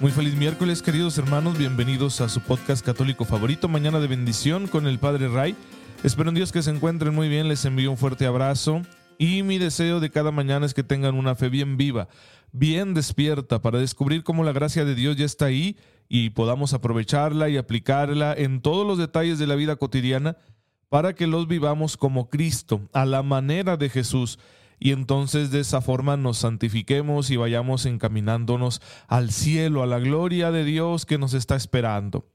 Muy feliz miércoles, queridos hermanos. Bienvenidos a su podcast católico favorito, Mañana de Bendición con el Padre Ray. Espero en Dios que se encuentren muy bien. Les envío un fuerte abrazo. Y mi deseo de cada mañana es que tengan una fe bien viva, bien despierta, para descubrir cómo la gracia de Dios ya está ahí y podamos aprovecharla y aplicarla en todos los detalles de la vida cotidiana para que los vivamos como Cristo, a la manera de Jesús y entonces de esa forma nos santifiquemos y vayamos encaminándonos al cielo, a la gloria de Dios que nos está esperando.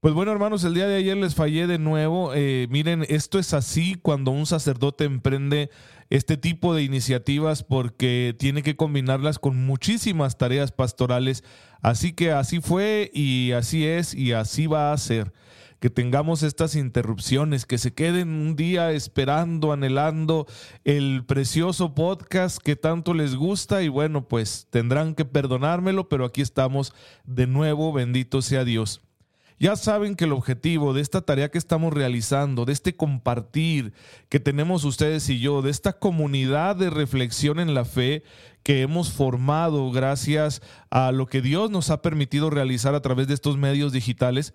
Pues bueno, hermanos, el día de ayer les fallé de nuevo. Eh, miren, esto es así cuando un sacerdote emprende este tipo de iniciativas porque tiene que combinarlas con muchísimas tareas pastorales. Así que así fue y así es y así va a ser que tengamos estas interrupciones, que se queden un día esperando, anhelando el precioso podcast que tanto les gusta y bueno, pues tendrán que perdonármelo, pero aquí estamos de nuevo, bendito sea Dios. Ya saben que el objetivo de esta tarea que estamos realizando, de este compartir que tenemos ustedes y yo, de esta comunidad de reflexión en la fe que hemos formado gracias a lo que Dios nos ha permitido realizar a través de estos medios digitales,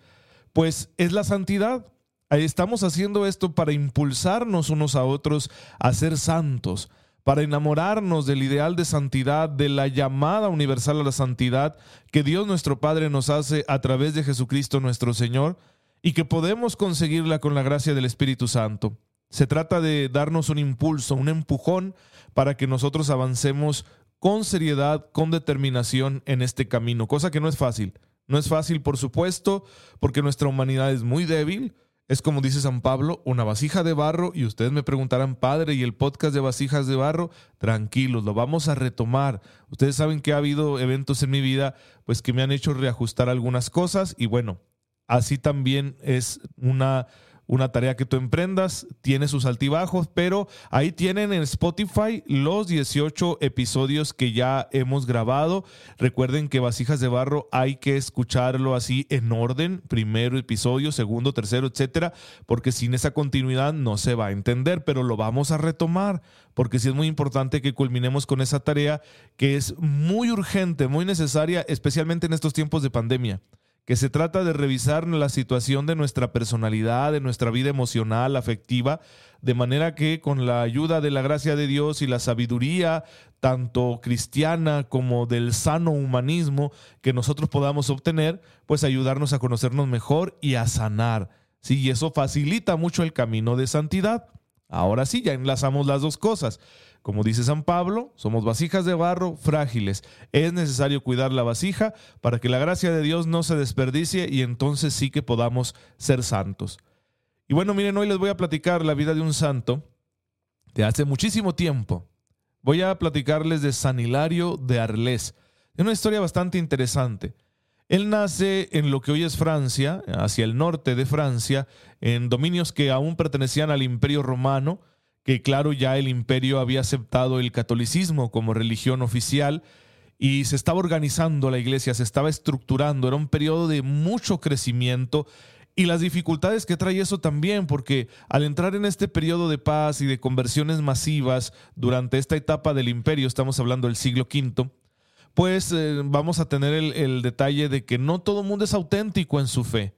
pues es la santidad. Estamos haciendo esto para impulsarnos unos a otros a ser santos, para enamorarnos del ideal de santidad, de la llamada universal a la santidad que Dios nuestro Padre nos hace a través de Jesucristo nuestro Señor y que podemos conseguirla con la gracia del Espíritu Santo. Se trata de darnos un impulso, un empujón para que nosotros avancemos con seriedad, con determinación en este camino, cosa que no es fácil. No es fácil, por supuesto, porque nuestra humanidad es muy débil. Es como dice San Pablo, una vasija de barro y ustedes me preguntarán, padre, ¿y el podcast de vasijas de barro? Tranquilos, lo vamos a retomar. Ustedes saben que ha habido eventos en mi vida pues que me han hecho reajustar algunas cosas y bueno, así también es una una tarea que tú emprendas, tiene sus altibajos, pero ahí tienen en Spotify los 18 episodios que ya hemos grabado. Recuerden que Vasijas de Barro hay que escucharlo así en orden, primero episodio, segundo, tercero, etcétera, porque sin esa continuidad no se va a entender, pero lo vamos a retomar, porque sí es muy importante que culminemos con esa tarea que es muy urgente, muy necesaria, especialmente en estos tiempos de pandemia que se trata de revisar la situación de nuestra personalidad, de nuestra vida emocional, afectiva, de manera que con la ayuda de la gracia de Dios y la sabiduría, tanto cristiana como del sano humanismo que nosotros podamos obtener, pues ayudarnos a conocernos mejor y a sanar. Sí, y eso facilita mucho el camino de santidad. Ahora sí, ya enlazamos las dos cosas. Como dice San Pablo, somos vasijas de barro frágiles. Es necesario cuidar la vasija para que la gracia de Dios no se desperdicie y entonces sí que podamos ser santos. Y bueno, miren, hoy les voy a platicar la vida de un santo de hace muchísimo tiempo. Voy a platicarles de San Hilario de Arles. Es una historia bastante interesante. Él nace en lo que hoy es Francia, hacia el norte de Francia, en dominios que aún pertenecían al Imperio Romano, que claro, ya el imperio había aceptado el catolicismo como religión oficial y se estaba organizando la iglesia, se estaba estructurando, era un periodo de mucho crecimiento y las dificultades que trae eso también, porque al entrar en este periodo de paz y de conversiones masivas durante esta etapa del imperio, estamos hablando del siglo V, pues eh, vamos a tener el, el detalle de que no todo el mundo es auténtico en su fe.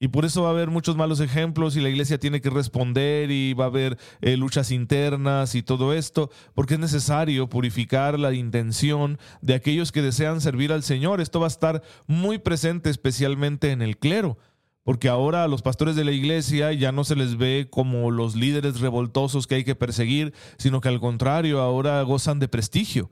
Y por eso va a haber muchos malos ejemplos y la iglesia tiene que responder y va a haber eh, luchas internas y todo esto, porque es necesario purificar la intención de aquellos que desean servir al Señor. Esto va a estar muy presente especialmente en el clero, porque ahora a los pastores de la iglesia ya no se les ve como los líderes revoltosos que hay que perseguir, sino que al contrario, ahora gozan de prestigio.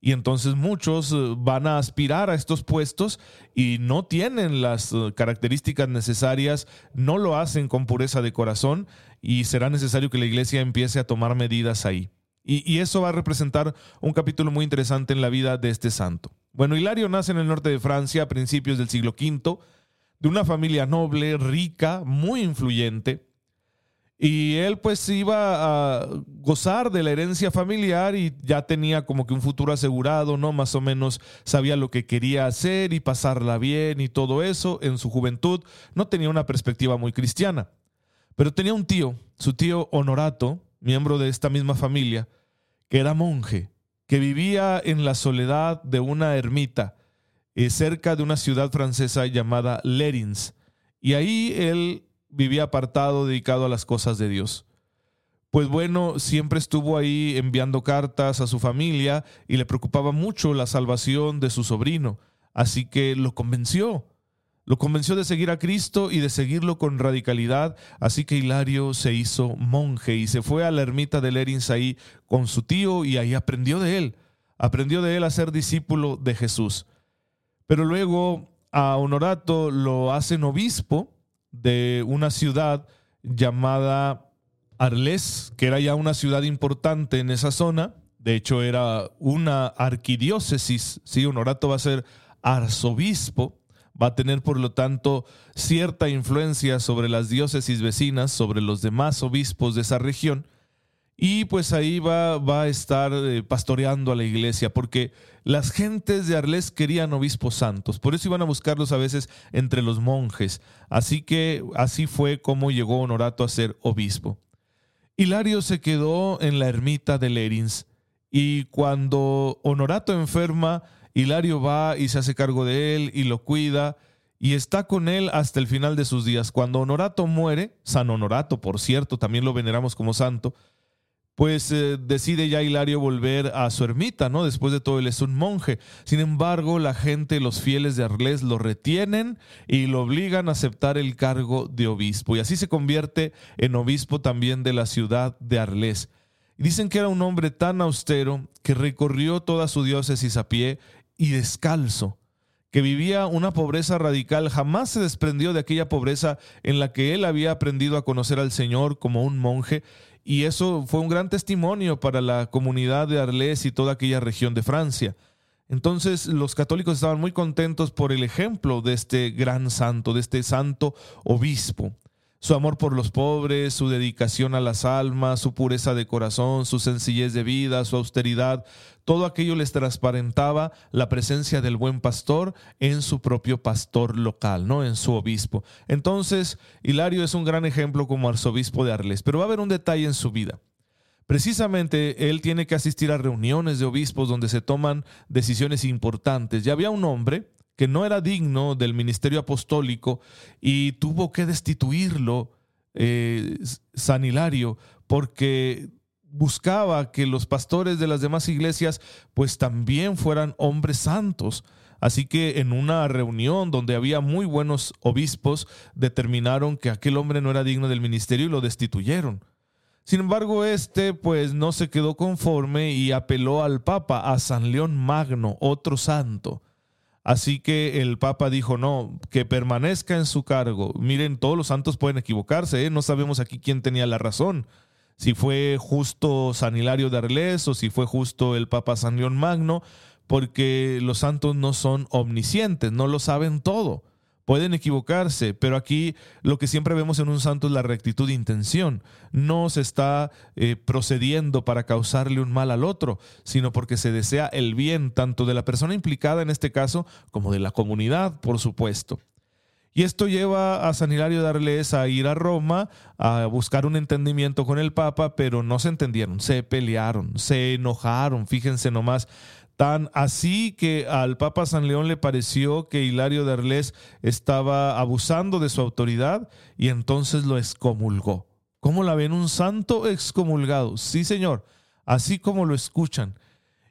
Y entonces muchos eh, van a aspirar a estos puestos y no tienen las eh, características necesarias, no lo hacen con pureza de corazón y será necesario que la iglesia empiece a tomar medidas ahí. Y, eso va a representar un capítulo muy interesante en la vida de este santo. Bueno, Hilario nace en el norte de Francia a principios del siglo V. de una familia noble, rica, muy influyente. Y él pues iba a gozar de la herencia familiar y ya tenía como que un futuro asegurado, ¿no? Más o menos sabía lo que quería hacer y pasarla bien y todo eso. En su juventud no tenía una perspectiva muy cristiana. Pero tenía un tío, su tío Honorato, miembro de esta misma familia, que era monje, que vivía en la soledad de una ermita eh, cerca de una ciudad francesa llamada Lerins. Y ahí él vivía apartado, dedicado a las cosas de Dios. Pues bueno, siempre estuvo ahí enviando cartas a su familia y le preocupaba mucho la salvación de su sobrino. Así que lo convenció. Lo convenció de seguir a Cristo y de seguirlo con radicalidad. Así que Hilario se hizo monje y se fue a la ermita de Lerins ahí con su tío y ahí aprendió de él. Aprendió de él a ser discípulo de Jesús. Pero luego a Honorato lo hacen obispo de una ciudad llamada Arles, que era ya una ciudad importante en esa zona. De hecho, era una arquidiócesis. Sí, Honorato va a ser arzobispo. Va a tener, por lo tanto, cierta influencia sobre las diócesis vecinas, sobre los demás obispos de esa región. Y pues ahí va, va a estar eh, pastoreando a la iglesia, porque las gentes de Arles querían obispos santos, por eso iban a buscarlos a veces entre los monjes. Así que así fue como llegó Honorato a ser obispo. Hilario se quedó en la ermita de Lerins, y cuando Honorato enferma, Hilario va y se hace cargo de él y lo cuida y está con él hasta el final de sus días. Cuando Honorato muere, San Honorato, por cierto, también lo veneramos como santo, pues eh, decide ya Hilario volver a su ermita, ¿no? Después de todo, él es un monje. Sin embargo, la gente, los fieles de Arles, lo retienen y lo obligan a aceptar el cargo de obispo. Y así se convierte en obispo también de la ciudad de Arles. Dicen que era un hombre tan austero que recorrió toda su diócesis a pie y descalzo, que vivía una pobreza radical, jamás se desprendió de aquella pobreza en la que él había aprendido a conocer al Señor como un monje y eso fue un gran testimonio para la comunidad de Arles y toda aquella región de Francia. Entonces los católicos estaban muy contentos por el ejemplo de este gran santo, de este santo obispo su amor por los pobres, su dedicación a las almas, su pureza de corazón, su sencillez de vida, su austeridad, todo aquello les transparentaba la presencia del buen pastor en su propio pastor local, ¿no? En su obispo. Entonces, Hilario es un gran ejemplo como arzobispo de Arles, pero va a haber un detalle en su vida. Precisamente él tiene que asistir a reuniones de obispos donde se toman decisiones importantes. Ya había un hombre que no era digno del ministerio apostólico y tuvo que destituirlo eh, San Hilario porque buscaba que los pastores de las demás iglesias pues también fueran hombres santos. Así que en una reunión donde había muy buenos obispos, determinaron que aquel hombre no era digno del ministerio y lo destituyeron. Sin embargo, este pues no se quedó conforme y apeló al Papa, a San León Magno, otro santo. Así que el Papa dijo, no, que permanezca en su cargo. Miren, todos los santos pueden equivocarse, ¿eh? no sabemos aquí quién tenía la razón. Si fue justo San Hilario de Arles o si fue justo el Papa San León Magno, porque los santos no son omniscientes, no lo saben todo. Pueden equivocarse, pero aquí lo que siempre vemos en un santo es la rectitud de intención. No se está eh, procediendo para causarle un mal al otro, sino porque se desea el bien tanto de la persona implicada en este caso como de la comunidad, por supuesto. Y esto lleva a San Hilario de Arles a ir a Roma a buscar un entendimiento con el Papa, pero no se entendieron, se pelearon, se enojaron, fíjense nomás, Tan así que al Papa San León le pareció que Hilario de Arles estaba abusando de su autoridad y entonces lo excomulgó. ¿Cómo la ven? Un santo excomulgado. Sí, señor, así como lo escuchan.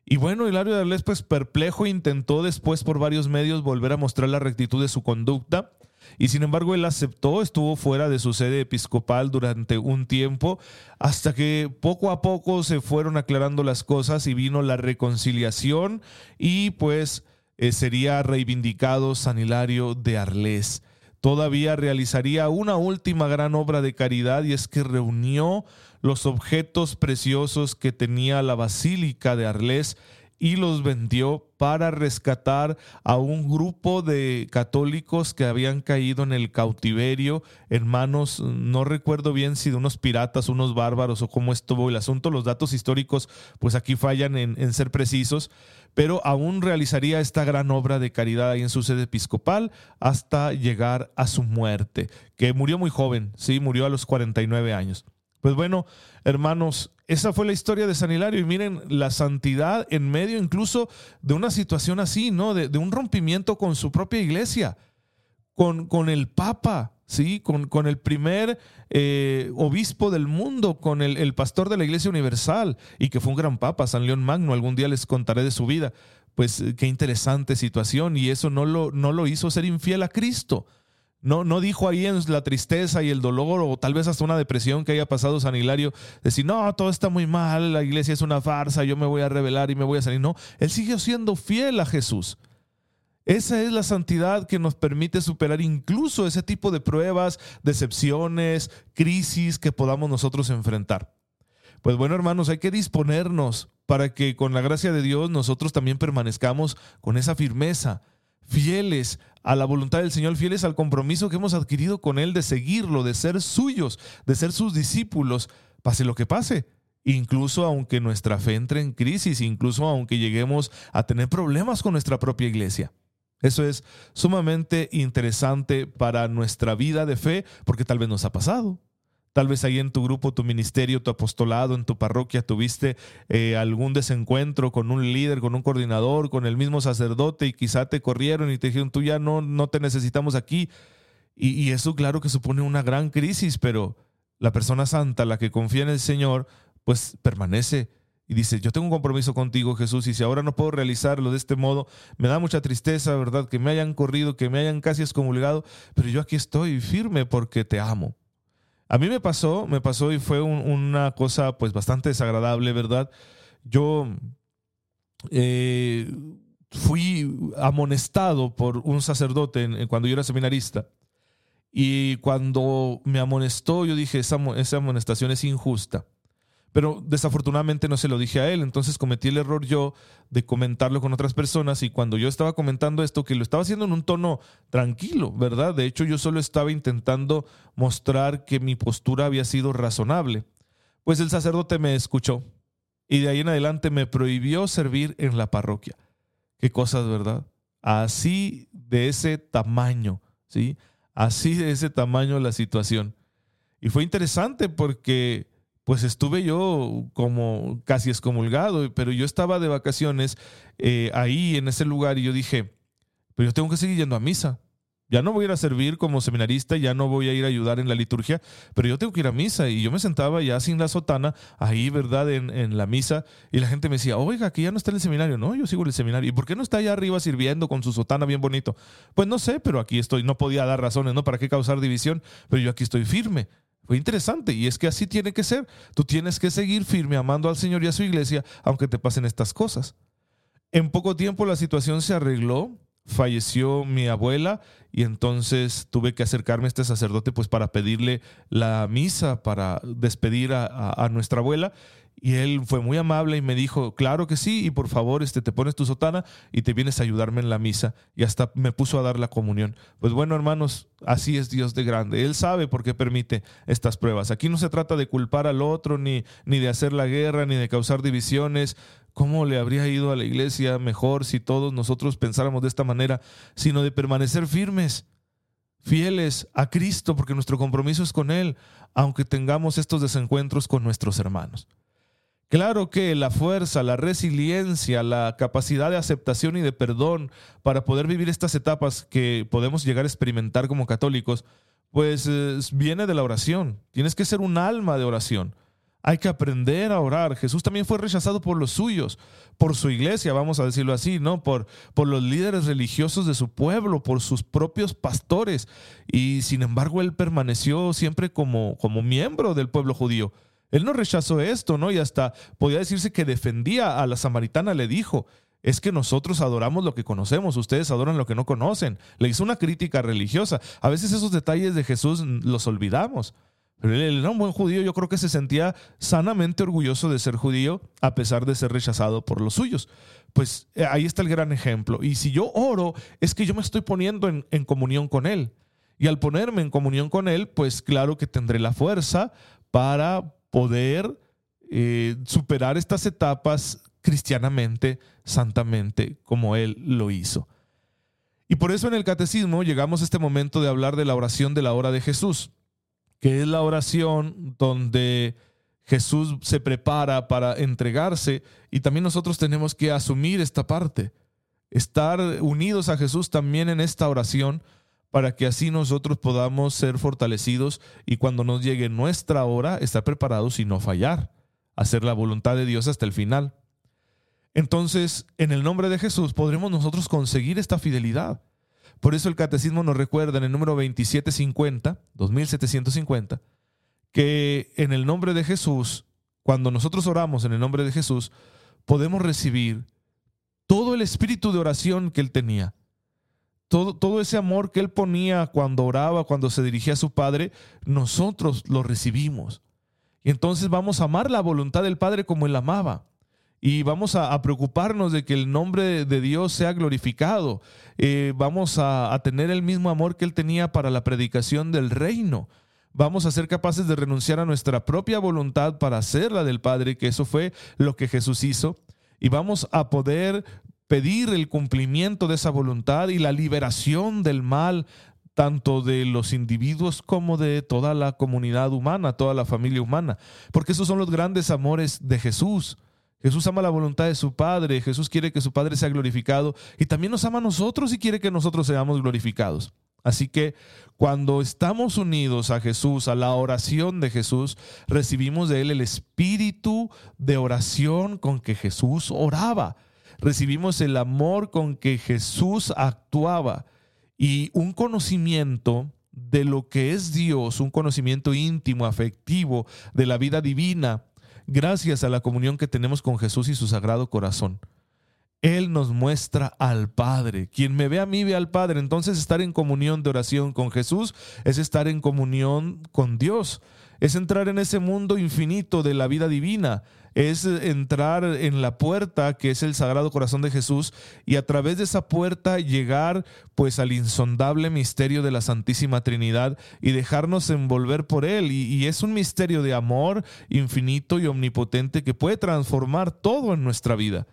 Y bueno, Hilario de Arles, pues perplejo, intentó después por varios medios volver a mostrar la rectitud de su conducta y sin embargo él aceptó, estuvo fuera de su sede episcopal durante un tiempo, hasta que poco a poco se fueron aclarando las cosas y vino la reconciliación y pues eh, sería reivindicado San Hilario de Arles. Todavía realizaría una última gran obra de caridad y es que reunió los objetos preciosos que tenía la Basílica de Arles y los vendió para rescatar a un grupo de católicos que habían caído en el cautiverio en manos, no recuerdo bien si de unos piratas, unos bárbaros o cómo estuvo el asunto, los datos históricos pues aquí fallan en, en ser precisos, pero aún realizaría esta gran obra de caridad ahí en su sede episcopal hasta llegar a su muerte, que murió muy joven, sí, murió a los 49 años. Pues bueno, hermanos, esa fue la historia de San Hilario y miren la santidad en medio incluso de una situación así, ¿no? De, un rompimiento con su propia iglesia, con, con el Papa, ¿sí? Con, con el primer eh, obispo del mundo, con el, el, pastor de la Iglesia Universal y que fue un gran Papa, San León Magno, algún día les contaré de su vida. Pues qué interesante situación y eso no lo, no lo hizo ser infiel a Cristo. No, no dijo ahí en la tristeza y el dolor o tal vez hasta una depresión que haya pasado San Hilario, decir, no, todo está muy mal, la iglesia es una farsa, yo me voy a rebelar y me voy a salir. No, él siguió siendo fiel a Jesús. Esa es la santidad que nos permite superar incluso ese tipo de pruebas, decepciones, crisis que podamos nosotros enfrentar. Pues bueno, hermanos, hay que disponernos para que con la gracia de Dios nosotros también permanezcamos con esa firmeza, fieles a la voluntad del Señor, fieles al compromiso que hemos adquirido con Él de seguirlo, de ser suyos, de ser sus discípulos, pase lo que pase. Incluso aunque nuestra fe entre en crisis, incluso aunque lleguemos a tener problemas con nuestra propia iglesia. Eso es sumamente interesante para nuestra vida de fe porque tal vez nos ha pasado. Tal vez ahí en tu grupo, tu ministerio, tu apostolado, en tu parroquia tuviste eh, algún desencuentro con un líder, con un coordinador, con el mismo sacerdote y quizá te corrieron y te dijeron, tú ya no, no te necesitamos aquí. Y, y eso claro que supone una gran crisis, pero la persona santa, la que confía en el Señor, pues permanece y dice, yo tengo un compromiso contigo, Jesús, y si ahora no puedo realizarlo de este modo, me da mucha tristeza, ¿verdad? Que me hayan corrido, que me hayan casi excomulgado, pero yo aquí estoy firme porque te amo. A mí me pasó, me pasó y fue una cosa pues bastante desagradable, ¿verdad? Yo eh, fui amonestado por un sacerdote cuando yo era seminarista. Y cuando me amonestó, yo dije, esa, esa amonestación es injusta. Pero desafortunadamente no se lo dije a él, entonces cometí el error yo de comentarlo con otras personas y cuando yo estaba comentando esto, que lo estaba haciendo en un tono tranquilo, ¿verdad? De hecho, yo solo estaba intentando mostrar que mi postura había sido razonable. Pues el sacerdote me escuchó y de ahí en adelante me prohibió servir en la parroquia. Qué cosas, ¿verdad? Así de ese tamaño, ¿sí? Así de ese tamaño la situación. Y fue interesante porque pues estuve yo como casi excomulgado, pero yo estaba de vacaciones eh, ahí en ese lugar y yo dije, pero yo tengo que seguir yendo a misa. Ya no voy a ir a servir como seminarista, ya no voy a ir a ayudar en la liturgia, pero yo tengo que ir a misa. Y yo me sentaba ya sin la sotana, ahí, ¿verdad?, en, en, la misa. Y la gente me decía, oiga, que ya no está en el seminario. No, yo sigo en el seminario. ¿Y por qué no está allá arriba sirviendo con su sotana bien bonito? Pues no sé, pero aquí estoy. No podía dar razones, ¿no? ¿Para qué causar división? Pero yo aquí estoy firme. Fue interesante y es que así tiene que ser. Tú tienes que seguir firme amando al Señor y a su iglesia aunque te pasen estas cosas. En poco tiempo la situación se arregló, falleció mi abuela y entonces tuve que acercarme a este sacerdote pues para pedirle la misa, para despedir a, a nuestra abuela y él fue muy amable y me dijo, claro que sí, y por favor este, te pones tu sotana y te vienes a ayudarme en la misa. Y hasta me puso a dar la comunión. Pues bueno, hermanos, así es Dios de grande. Él sabe por qué permite estas pruebas. Aquí no se trata de culpar al otro, ni, ni de hacer la guerra, ni de causar divisiones. ¿Cómo le habría ido a la iglesia mejor si todos nosotros pensáramos de esta manera? Sino de permanecer firmes fieles a Cristo, porque nuestro compromiso es con Él, aunque tengamos estos desencuentros con nuestros hermanos. Claro que la fuerza, la resiliencia, la capacidad de aceptación y de perdón para poder vivir estas etapas que podemos llegar a experimentar como católicos, pues viene de la oración. Tienes que ser un alma de oración. Hay que aprender a orar. Jesús también fue rechazado por los suyos, por su iglesia, vamos a decirlo así, ¿no? Por, por los líderes religiosos de su pueblo, por sus propios pastores. Y sin embargo, él permaneció siempre como, como miembro del pueblo judío. Él no rechazó esto, ¿no? Y hasta podía decirse que defendía a la samaritana, le dijo, es que nosotros adoramos lo que conocemos, ustedes adoran lo que no conocen. Le hizo una crítica religiosa. A veces esos detalles de Jesús los olvidamos, Pero él era un buen judío, yo creo que se sentía sanamente orgulloso de ser judío a pesar de ser rechazado por los suyos. Pues eh, ahí está el gran ejemplo. Y si yo oro, es que yo me estoy poniendo en, comunión con Él. Y al ponerme en comunión con Él, pues claro que tendré la fuerza para poder eh, superar estas etapas cristianamente, santamente, como Él lo hizo. Y por eso en el catecismo llegamos a este momento de hablar de la oración de la hora de Jesús que es la oración donde Jesús se prepara para entregarse y también nosotros tenemos que asumir esta parte, estar unidos a Jesús también en esta oración para que así nosotros podamos ser fortalecidos y cuando nos llegue nuestra hora estar preparados y no fallar, hacer la voluntad de Dios hasta el final. Entonces, en el nombre de Jesús podremos nosotros conseguir esta fidelidad. Por eso el catecismo nos recuerda en el número 2750, 2750, que en el nombre de Jesús, cuando nosotros oramos en el nombre de Jesús, podemos recibir todo el espíritu de oración que él tenía. Todo, todo, ese amor que él ponía cuando oraba, cuando se dirigía a su Padre, nosotros lo recibimos. Y entonces vamos a amar la voluntad del Padre como él amaba y vamos a, preocuparnos de que el nombre de Dios sea glorificado. Eh, vamos a, a tener el mismo amor que Él tenía para la predicación del reino. Vamos a ser capaces de renunciar a nuestra propia voluntad para hacer la del Padre, que eso fue lo que Jesús hizo. Y vamos a poder pedir el cumplimiento de esa voluntad y la liberación del mal, tanto de los individuos como de toda la comunidad humana, toda la familia humana. Porque esos son los grandes amores de Jesús. Jesús ama la voluntad de su Padre, Jesús quiere que su Padre sea glorificado y también nos ama a nosotros y quiere que nosotros seamos glorificados. Así que cuando estamos unidos a Jesús, a la oración de Jesús, recibimos de Él el espíritu de oración con que Jesús oraba. Recibimos el amor con que Jesús actuaba y un conocimiento de lo que es Dios, un conocimiento íntimo, afectivo de la vida divina gracias a la comunión que tenemos con Jesús y su sagrado corazón. Él nos muestra al Padre. Quien me ve a mí ve al Padre. Entonces estar en comunión de oración con Jesús es estar en comunión con Dios. Es entrar en ese mundo infinito de la vida divina es entrar en la puerta que es el Sagrado Corazón de Jesús y a través de esa puerta llegar pues al insondable misterio de la Santísima Trinidad y dejarnos envolver por él. Y, y es un misterio de amor infinito y omnipotente que puede transformar todo en nuestra vida,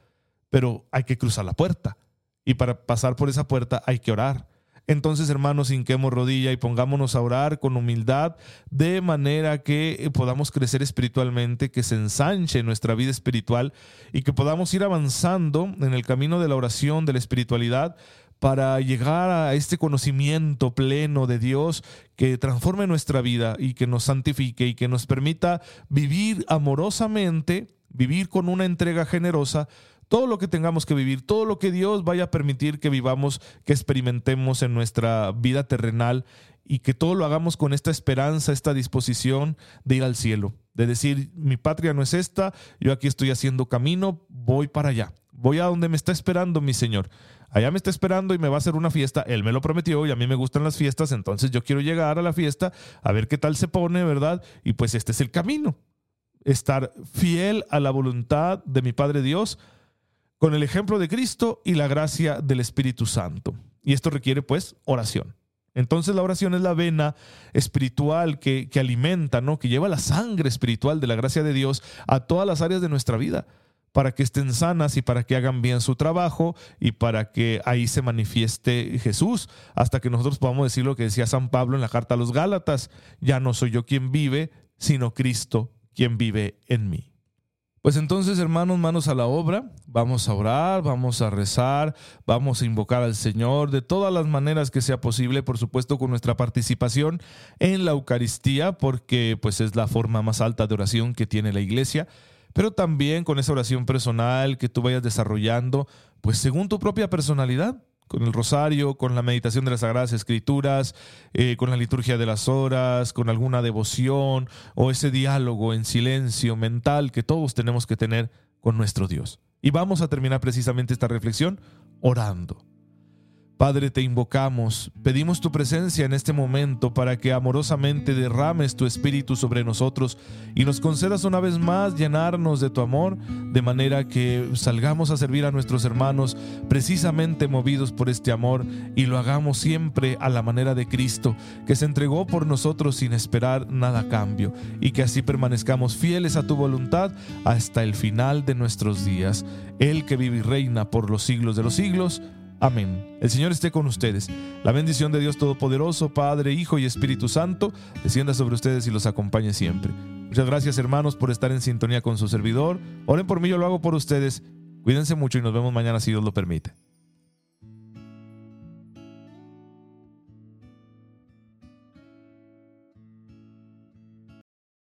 pero hay que cruzar la puerta. Y para pasar por esa puerta hay que orar entonces, hermanos, hinquemos rodilla y pongámonos a orar con humildad, de manera que eh, podamos crecer espiritualmente, que se ensanche nuestra vida espiritual y que podamos ir avanzando en el camino de la oración, de la espiritualidad, para llegar a este conocimiento pleno de Dios que transforme nuestra vida y que nos santifique y que nos permita vivir amorosamente, vivir con una entrega generosa todo lo que tengamos que vivir, todo lo que Dios vaya a permitir que vivamos, que experimentemos en nuestra vida terrenal y que todo lo hagamos con esta esperanza, esta disposición de ir al cielo, de decir, mi patria no es esta, yo aquí estoy haciendo camino, voy para allá, voy a donde me está esperando mi Señor. Allá me está esperando y me va a hacer una fiesta. Él me lo prometió y a mí me gustan las fiestas, entonces yo quiero llegar a la fiesta a ver qué tal se pone, ¿verdad? Y pues este es el camino. Estar fiel a la voluntad de mi Padre Dios, con el ejemplo de Cristo y la gracia del Espíritu Santo. Y esto requiere pues oración. Entonces la oración es la vena espiritual que, que, alimenta, ¿no? que lleva la sangre espiritual de la gracia de Dios a todas las áreas de nuestra vida, para que estén sanas y para que hagan bien su trabajo y para que ahí se manifieste Jesús, hasta que nosotros podamos decir lo que decía San Pablo en la carta a los Gálatas, ya no soy yo quien vive, sino Cristo quien vive en mí. Pues entonces, hermanos, manos a la obra, vamos a orar, vamos a rezar, vamos a invocar al Señor de todas las maneras que sea posible, por supuesto con nuestra participación en la Eucaristía, porque pues es la forma más alta de oración que tiene la iglesia, pero también con esa oración personal que tú vayas desarrollando, pues según tu propia personalidad, con el rosario, con la meditación de las Sagradas Escrituras, eh, con la liturgia de las horas, con alguna devoción o ese diálogo en silencio mental que todos tenemos que tener con nuestro Dios. Y vamos a terminar precisamente esta reflexión orando. Padre, te invocamos, pedimos tu presencia en este momento para que amorosamente derrames tu espíritu sobre nosotros y nos concedas una vez más llenarnos de tu amor, de manera que salgamos a servir a nuestros hermanos precisamente movidos por este amor y lo hagamos siempre a la manera de Cristo, que se entregó por nosotros sin esperar nada a cambio, y que así permanezcamos fieles a tu voluntad hasta el final de nuestros días. El que vive y reina por los siglos de los siglos. Amén. El Señor esté con ustedes. La bendición de Dios Todopoderoso, Padre, Hijo y Espíritu Santo, descienda sobre ustedes y los acompañe siempre. Muchas gracias hermanos por estar en sintonía con su servidor. Oren por mí, yo lo hago por ustedes. Cuídense mucho y nos vemos mañana si Dios lo permite.